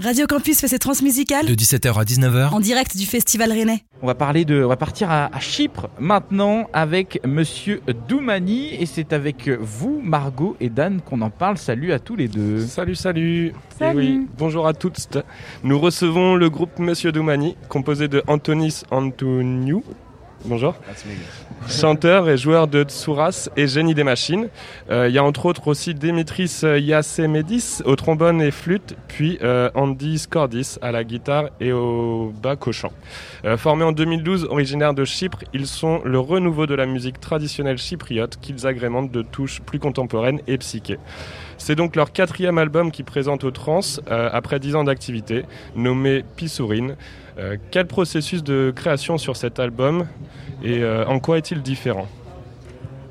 Radio Campus fait ses transmusicales de 17h à 19h en direct du Festival Rennais. On va parler de, on va partir à, Chypre maintenant avec Monsieur Doumani et c'est avec vous, Margot et Dan, qu'on en parle. Salut à tous les deux. Salut, salut. Salut. oui, bonjour à toutes. Nous recevons le groupe Monsieur Doumani, composé de Antonis Antoniou, Bonjour. Chanteur et joueur de Tsouras et génie des machines. Euh, il y a entre autres aussi Dimitris Yassemedis au trombone et flûte, puis euh, Andy Skordis à la guitare et au bac au chant. Euh, formés en 2012, originaires de Chypre, ils sont le renouveau de la musique traditionnelle chypriote qu'ils agrémentent de touches plus contemporaines et psychées. C'est donc leur quatrième album qui présente au trans après dix ans d'activité, nommé Pissourine. Euh, quel processus de création sur cet album et euh, en quoi est-il différent?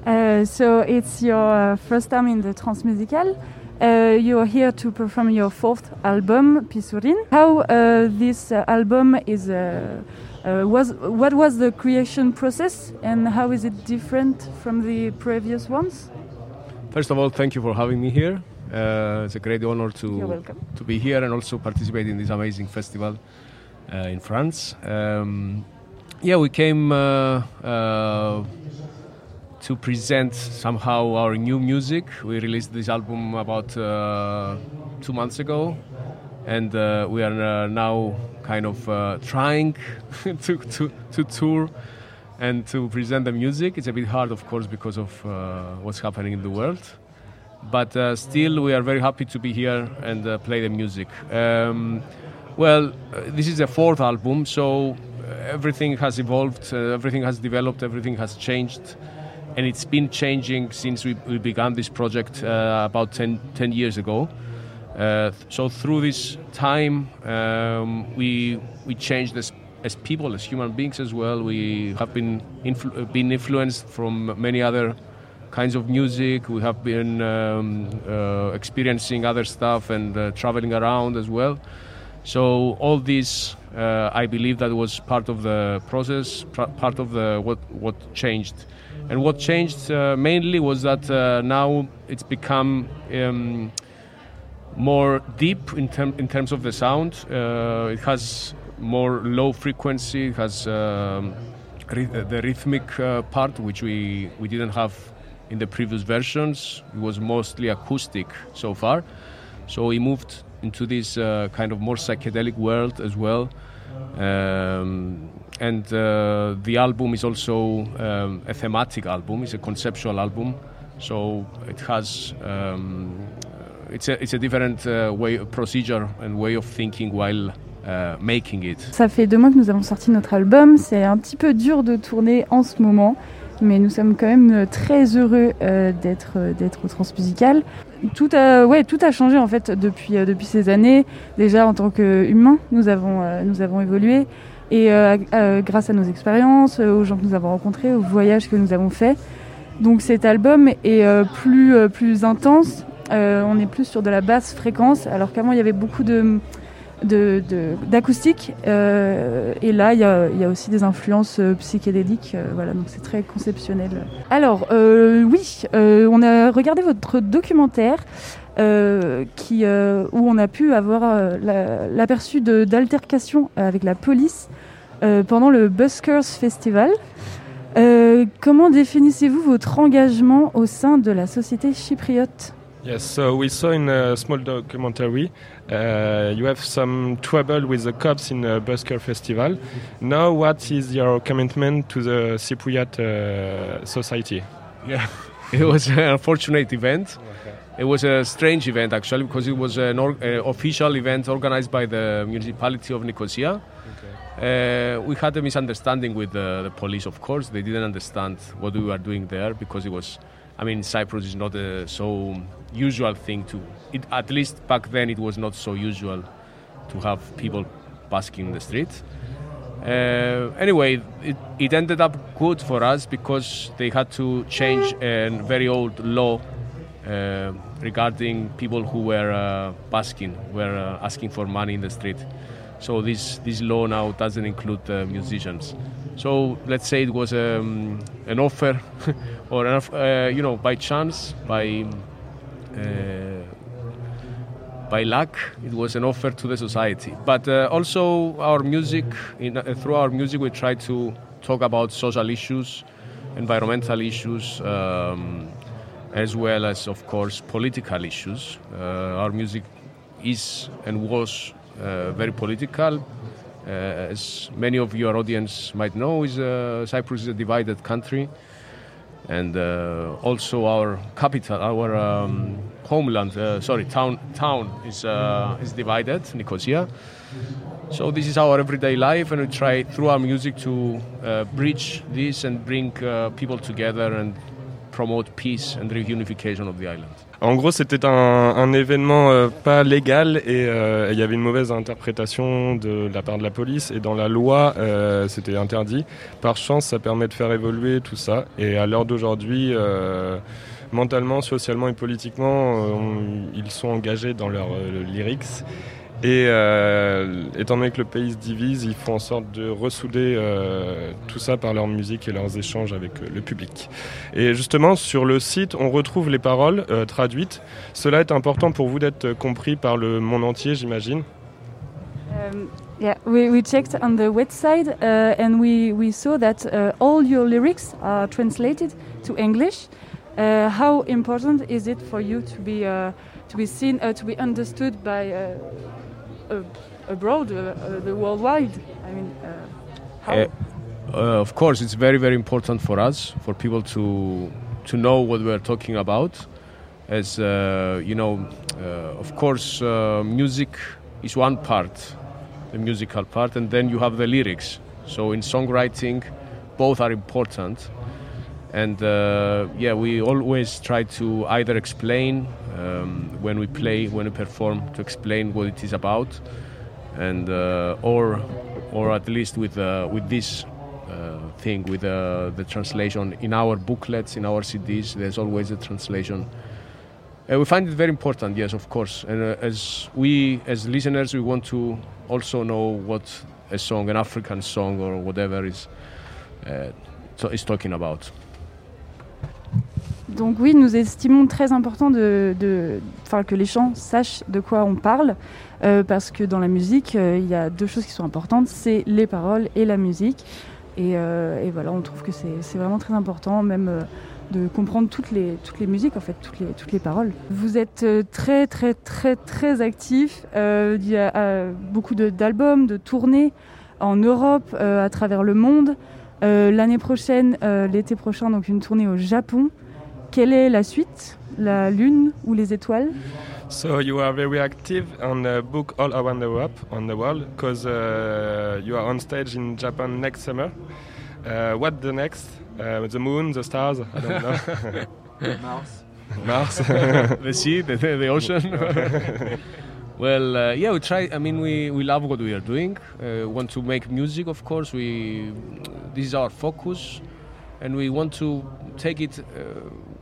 Uh, So it's your uh, first time in the Transmusical. Uh, you are here to perform your fourth album, Pisurin. How uh, this uh, album is uh, uh, was what was the creation process and how is it different from the previous ones? First of all, thank you for having me here. it's a great honor to to be here and also participate in this amazing festival. Uh, in France. Um, yeah, we came uh, uh, to present somehow our new music. We released this album about two months ago, and we are now kind of uh, trying to, to, to, tour and to present the music. It's a bit hard, of course, because of uh, what's happening in the world. But uh, still, we are very happy to be here and play the music. Um, well, uh, this is the fourth album, so uh, everything has evolved, uh, everything has developed, everything has changed, and it's been changing since we, we began this project uh, about 10, 10, years ago. Uh, so through this time, um, we we changed as as people, as human beings as well. We have been influ- been influenced from many other kinds of music. We have been um, uh, experiencing other stuff and traveling around as well. So all this, uh, I believe that was part of the process, part of the what what changed, and what changed uh, mainly was that uh, now it's become. Um, more deep in, term, in terms of the sound. Uh, it has more low frequency. It has um, the rhythmic uh, part, which we, we didn't have in the previous versions. It was mostly acoustic so far. So we moved into this uh, kind of more psychedelic world as well. Um, and uh, the album is also um, a thematic album. It's a conceptual album, so it has um, it's a it's a different uh, way procedure and way of thinking while uh, making it. Ça fait deux mois que nous avons sorti notre album. C'est un petit peu dur de tourner en ce moment mais nous sommes quand même euh, très heureux euh, d'être euh, d'être au Transmusical. Tout a ouais tout a changé en fait depuis depuis ces années. Déjà en tant qu'humains, nous avons nous avons évolué et grâce à nos expériences, aux gens que nous avons rencontrés, aux voyages que nous avons faits. Donc cet album est plus plus intense. on est plus sur de la basse fréquence, alors qu'avant il y avait beaucoup de d'acoustique. Euh, et là, il y a, y a, aussi des influences euh, psychédéliques. Euh, voilà, donc c'est très conceptionnel. Alors, euh, oui, euh, on a regardé votre documentaire. qui, où on a pu avoir l'aperçu d'altercations avec la police pendant le Buskers Festival. comment définissez-vous votre engagement au sein de la société chypriote? Yes, so we saw in a small documentary uh, you have some trouble with the cops in the Busker Festival. Now, what is your commitment to the Cypriot uh, society? Yeah, it was an unfortunate event. It was a strange event actually because it was an official event organized by the municipality of Nicosia. Okay. Uh, we had a misunderstanding with the, the police, of course. They didn't understand what we were doing there because it was I mean, Cyprus is not a so usual thing to. It, at least back then, it was not so usual to have people basking in the street. Uh, anyway, it, it, ended up good for us because they had to change a very old law uh, regarding people who were uh, basking, were uh, asking for money in the street. So this this law now doesn't include musicians. So let's say it was um, an offer, or uh, you know, by chance, by uh, by luck, it was an offer to the society. But uh, also, our music, in, uh, through our music, we try to talk about social issues, environmental issues, um, as well as, of course, political issues. Uh, our music is and was uh, very political. Uh, as many of your audience might know, is uh, Cyprus is a divided country, and also our capital, our um, homeland, sorry, town, town is is divided, Nicosia. So this is our everyday life, and we try through our music to uh, bridge this and bring uh, people together and promote peace and reunification of the island. En gros, c'était un, événement euh, pas légal et euh, il y avait une mauvaise interprétation de la part de la police et dans la loi, euh, c'était interdit. Par chance, ça permet de faire évoluer tout ça et à l'heure d'aujourd'hui, mentalement, socialement et politiquement, ils sont engagés dans leurs lyrics et euh, étant donné que le pays se divise, ils font en sorte de ressouder euh, tout ça par leur musique et leurs échanges avec euh, le public. Et justement, sur le site, on retrouve les paroles euh, traduites. Cela est important pour vous d'être compris par le monde entier, j'imagine. Um, yeah, we, we checked on the website uh, and we, we saw that uh, all your lyrics are translated to English. Uh, how important is it for you to be, uh, to be seen, uh, to be understood by uh, abroad, uh, uh, the worldwide? I mean, how? of course, it's very, very important for us, for people to to know what we're talking about. As you know, of course, music is one part, the musical part, and then you have the lyrics. So in songwriting, both are important. And uh, yeah, we always try to either explain um, when we play, when we perform, to explain what it is about, and uh, or or at least with uh, with this uh, thing with uh, the translation in our booklets, in our CDs. There's always a translation. we find it very important, yes, of course. And uh, as we, as listeners, we want to also know what a song, an African song or whatever, is is talking about. Donc oui, nous estimons très important de, de que les chants sachent de quoi on parle, euh, parce que dans la musique, euh, il y a deux choses qui sont importantes, c'est les paroles et la musique. Et, euh, et voilà, on trouve que c'est vraiment très important, même de comprendre toutes les, toutes les musiques, en fait, toutes les, toutes les paroles. Vous êtes très, très, très, très actif. il y a beaucoup d'albums, de, de, tournées en Europe, à travers le monde. L'année prochaine, l'été prochain, donc une tournée au Japon. Quelle est la suite? La lune ou les étoiles? So you are very active on the book all around the world, on the world, because uh, you are on stage in Japan next summer. Uh, what the next? Uh, the moon, the stars? I don't know. Mars. Mars. the sea, the, the ocean. well, uh, yeah, we try. I mean, we, we love what we are doing. Uh, want to make music, of course. We this is our focus, and we want to take it uh,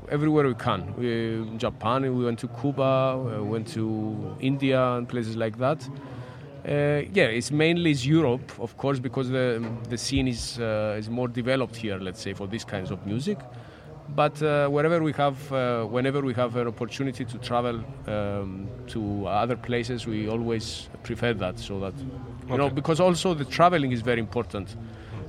everywhere we can. We Japan, we went to Cuba, we went to India and places like that. Uh, yeah, it's mainly it's Europe, of course, because the the scene is uh, is more developed here. Let's say for these kinds of music. But uh, wherever we have, uh, whenever we have an opportunity to travel um, to other places, we always prefer that. So that you okay. know, because also the traveling is very important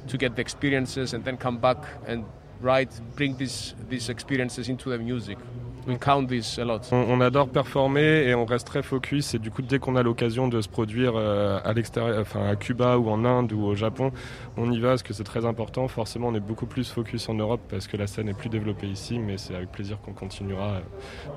to get the experiences and then come back and write, bring these, these experiences into the music. We count this a lot. On, on, adore performer et on reste très focus. Et du coup, dès qu'on a l'occasion de se produire euh, à l'extérieur, enfin à Cuba ou en Inde ou au Japon, on y va parce que c'est très important. Forcément, on est beaucoup plus focus en Europe parce que la scène est plus développée ici, mais c'est avec plaisir qu'on continuera euh,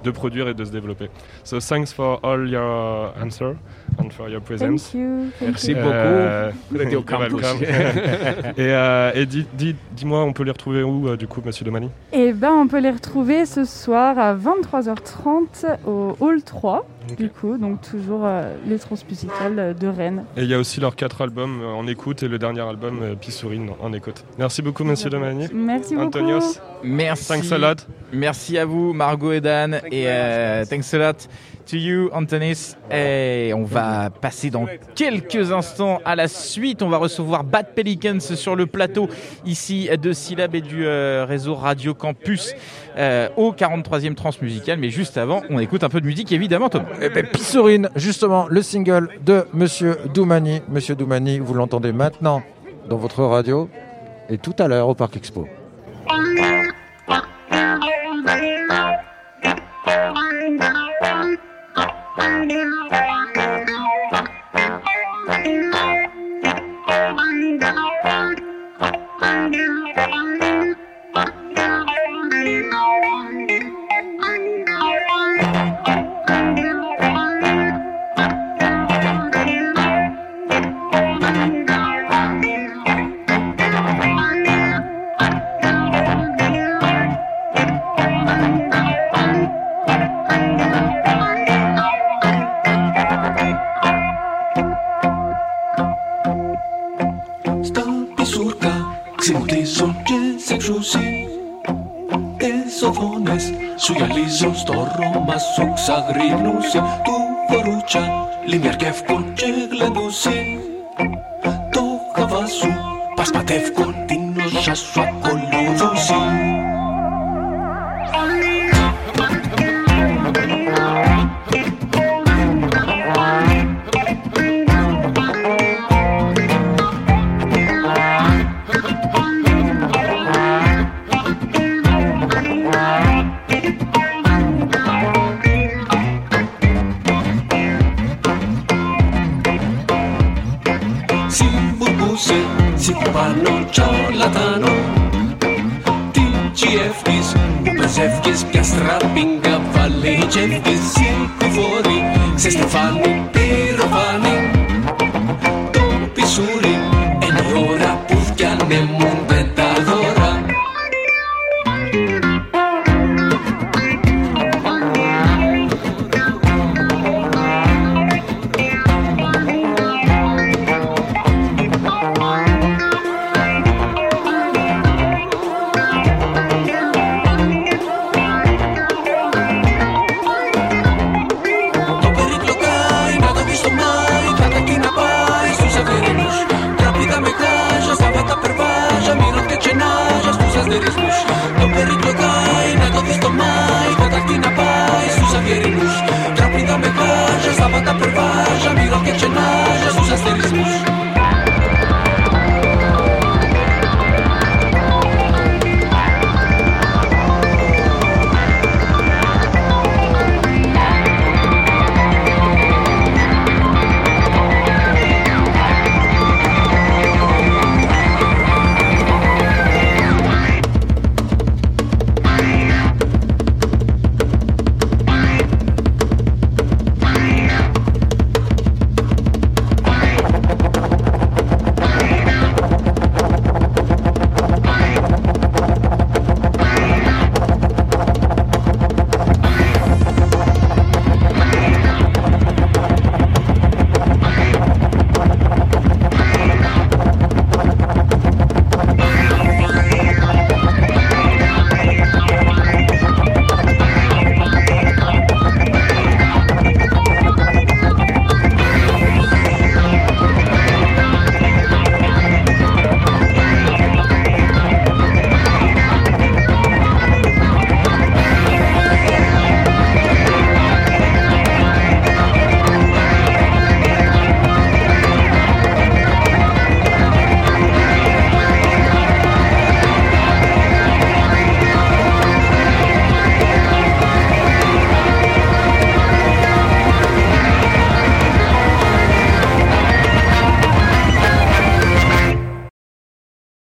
de produire et de se développer. So thanks for all your answers and for your presence. Thank you. Merci euh, beaucoup. Radio Campus. et, euh, et dis-moi, on peut les retrouver où euh, du coup, Monsieur Domani? Eh ben, on peut les retrouver ce soir à 23h30 au Hall 3. Okay. Du coup, donc toujours euh, les transmusicales de Rennes. Et il y a aussi leurs quatre albums en écoute et le dernier album euh, Pissourine en écoute. Merci beaucoup, Monsieur Domani. Merci beaucoup. Antonios. Merci. Thanks a lot. Merci à vous, Margot et Dan. et thanks a lot to you, Antonis. Et on va passer dans quelques instants à la suite. On va recevoir Bad Pelicans sur le plateau ici de Syllab et du euh, réseau Radio Campus euh, au 43e Transmusical. Mais juste avant, on écoute un peu de musique, évidemment, Thomas. Eh ben, justement, le single de Monsieur Doumani. Monsieur Doumani, vous l'entendez maintenant dans votre radio et tout à l'heure au Parc Expo. Ζω στο Ρώμα σου ξαγρινούσε του βορούτσα Λίμια αρκεύκον και γλεντούσι Το γαβά σου πασπατεύκον την όζα σου Αλβανό τσολατανό Τι τσιεύκεις που πεζεύκεις πια στραπίγκα Βαλέι τσεύκεις σιλκουφόρη Σε